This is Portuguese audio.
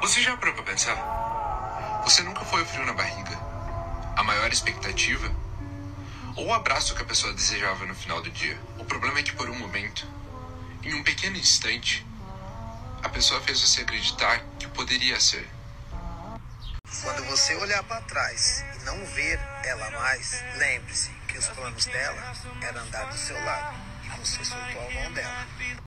Você já parou pra pensar? Você nunca foi o frio na barriga? A maior expectativa? Ou o abraço que a pessoa desejava no final do dia? O problema é que por um momento, em um pequeno instante, a pessoa fez você acreditar que poderia ser. Quando você olhar para trás e não ver ela mais, lembre-se que os planos dela eram andar do seu lado e você soltou a mão dela.